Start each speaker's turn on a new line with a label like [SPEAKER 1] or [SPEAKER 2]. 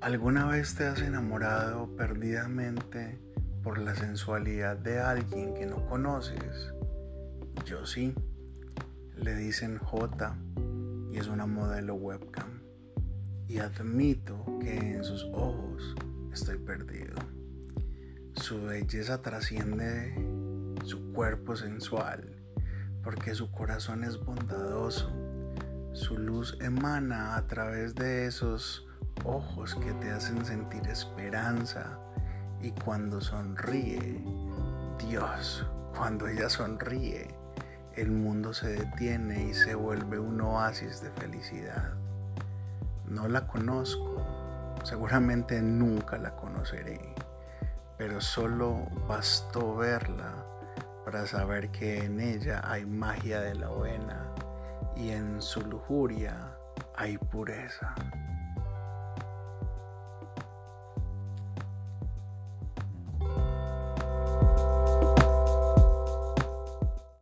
[SPEAKER 1] ¿Alguna vez te has enamorado perdidamente por la sensualidad de alguien que no conoces? Yo sí. Le dicen J y es una modelo webcam. Y admito que en sus ojos estoy perdido. Su belleza trasciende su cuerpo sensual porque su corazón es bondadoso. Su luz emana a través de esos ojos que te hacen sentir esperanza y cuando sonríe, Dios, cuando ella sonríe, el mundo se detiene y se vuelve un oasis de felicidad. No la conozco, seguramente nunca la conoceré, pero solo bastó verla para saber que en ella hay magia de la buena y en su lujuria hay pureza.